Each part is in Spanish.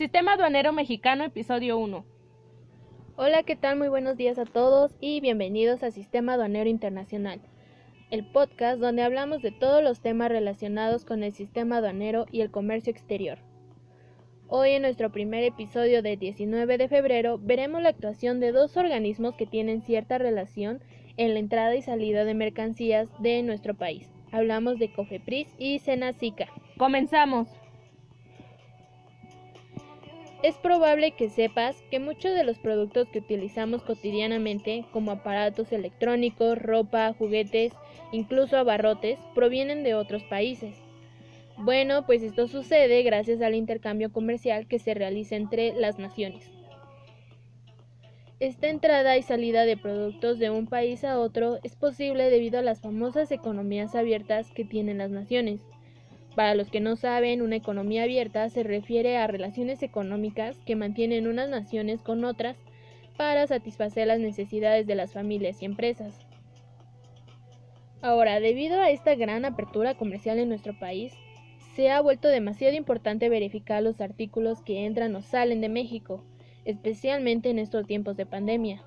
Sistema Aduanero Mexicano, episodio 1. Hola, ¿qué tal? Muy buenos días a todos y bienvenidos a Sistema Aduanero Internacional, el podcast donde hablamos de todos los temas relacionados con el sistema aduanero y el comercio exterior. Hoy en nuestro primer episodio del 19 de febrero veremos la actuación de dos organismos que tienen cierta relación en la entrada y salida de mercancías de nuestro país. Hablamos de COFEPRIS y Senacica. Comenzamos. Es probable que sepas que muchos de los productos que utilizamos cotidianamente, como aparatos electrónicos, ropa, juguetes, incluso abarrotes, provienen de otros países. Bueno, pues esto sucede gracias al intercambio comercial que se realiza entre las naciones. Esta entrada y salida de productos de un país a otro es posible debido a las famosas economías abiertas que tienen las naciones. Para los que no saben, una economía abierta se refiere a relaciones económicas que mantienen unas naciones con otras para satisfacer las necesidades de las familias y empresas. Ahora, debido a esta gran apertura comercial en nuestro país, se ha vuelto demasiado importante verificar los artículos que entran o salen de México, especialmente en estos tiempos de pandemia.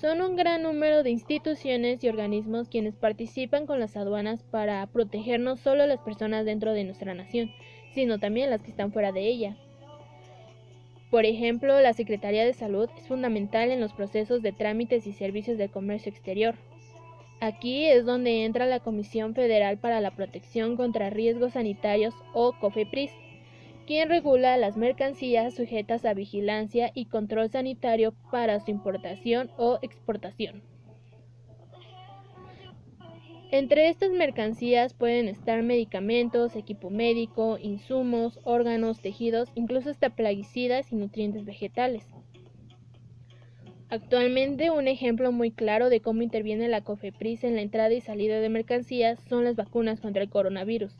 Son un gran número de instituciones y organismos quienes participan con las aduanas para proteger no solo a las personas dentro de nuestra nación, sino también las que están fuera de ella. Por ejemplo, la Secretaría de Salud es fundamental en los procesos de trámites y servicios de comercio exterior. Aquí es donde entra la Comisión Federal para la Protección contra Riesgos Sanitarios o COFEPRIS, quien regula las mercancías sujetas a vigilancia y control sanitario para su importación o exportación. Entre estas mercancías pueden estar medicamentos, equipo médico, insumos, órganos, tejidos, incluso hasta plaguicidas y nutrientes vegetales. Actualmente un ejemplo muy claro de cómo interviene la COFEPRIS en la entrada y salida de mercancías son las vacunas contra el coronavirus.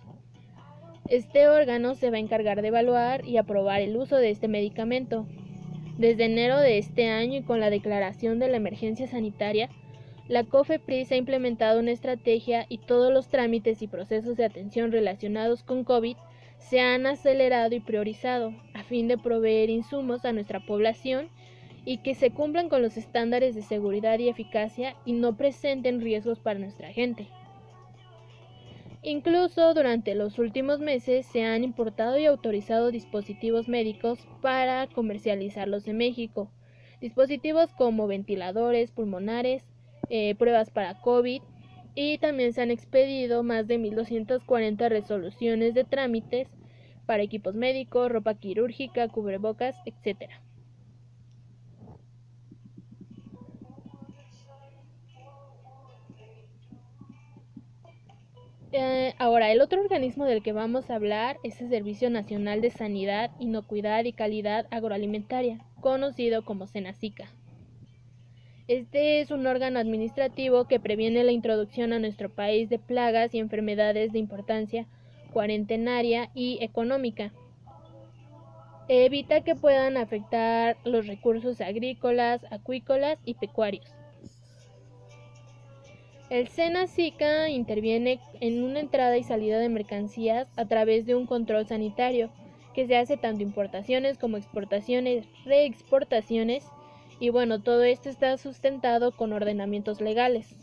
Este órgano se va a encargar de evaluar y aprobar el uso de este medicamento. Desde enero de este año y con la declaración de la emergencia sanitaria, la COFEPRIS ha implementado una estrategia y todos los trámites y procesos de atención relacionados con COVID se han acelerado y priorizado a fin de proveer insumos a nuestra población y que se cumplan con los estándares de seguridad y eficacia y no presenten riesgos para nuestra gente. Incluso durante los últimos meses se han importado y autorizado dispositivos médicos para comercializarlos en México. Dispositivos como ventiladores pulmonares, eh, pruebas para COVID y también se han expedido más de 1.240 resoluciones de trámites para equipos médicos, ropa quirúrgica, cubrebocas, etc. Eh, ahora, el otro organismo del que vamos a hablar es el Servicio Nacional de Sanidad, Inocuidad y Calidad Agroalimentaria, conocido como SENACICA. Este es un órgano administrativo que previene la introducción a nuestro país de plagas y enfermedades de importancia cuarentenaria y económica. Evita que puedan afectar los recursos agrícolas, acuícolas y pecuarios. El SENA-SICA interviene en una entrada y salida de mercancías a través de un control sanitario que se hace tanto importaciones como exportaciones, reexportaciones y bueno, todo esto está sustentado con ordenamientos legales.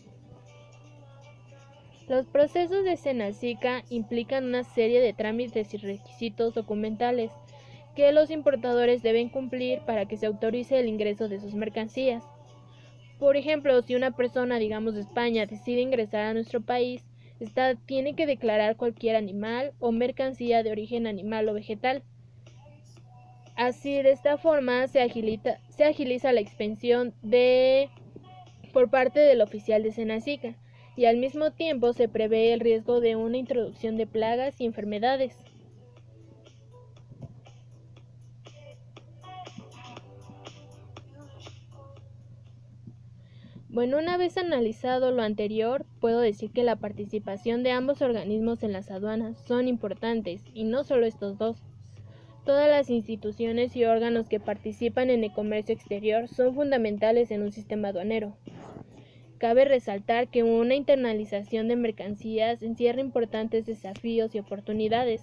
Los procesos de SENA-SICA implican una serie de trámites y requisitos documentales que los importadores deben cumplir para que se autorice el ingreso de sus mercancías. Por ejemplo, si una persona, digamos de España, decide ingresar a nuestro país, tiene que declarar cualquier animal o mercancía de origen animal o vegetal. Así, de esta forma, se, se agiliza la expensión de por parte del oficial de Senacica y al mismo tiempo se prevé el riesgo de una introducción de plagas y enfermedades. Bueno, una vez analizado lo anterior, puedo decir que la participación de ambos organismos en las aduanas son importantes, y no solo estos dos. Todas las instituciones y órganos que participan en el comercio exterior son fundamentales en un sistema aduanero. Cabe resaltar que una internalización de mercancías encierra importantes desafíos y oportunidades,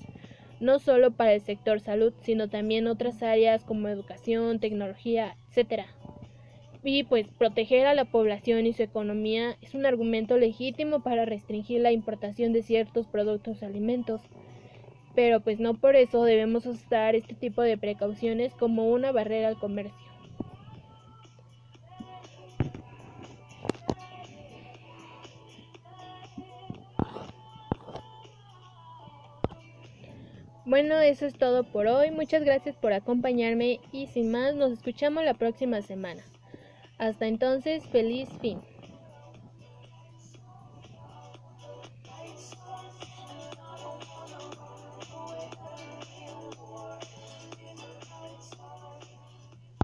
no solo para el sector salud, sino también otras áreas como educación, tecnología, etc. Y pues proteger a la población y su economía es un argumento legítimo para restringir la importación de ciertos productos o alimentos. Pero pues no por eso debemos usar este tipo de precauciones como una barrera al comercio. Bueno, eso es todo por hoy. Muchas gracias por acompañarme y sin más nos escuchamos la próxima semana. Hasta entonces, feliz fin.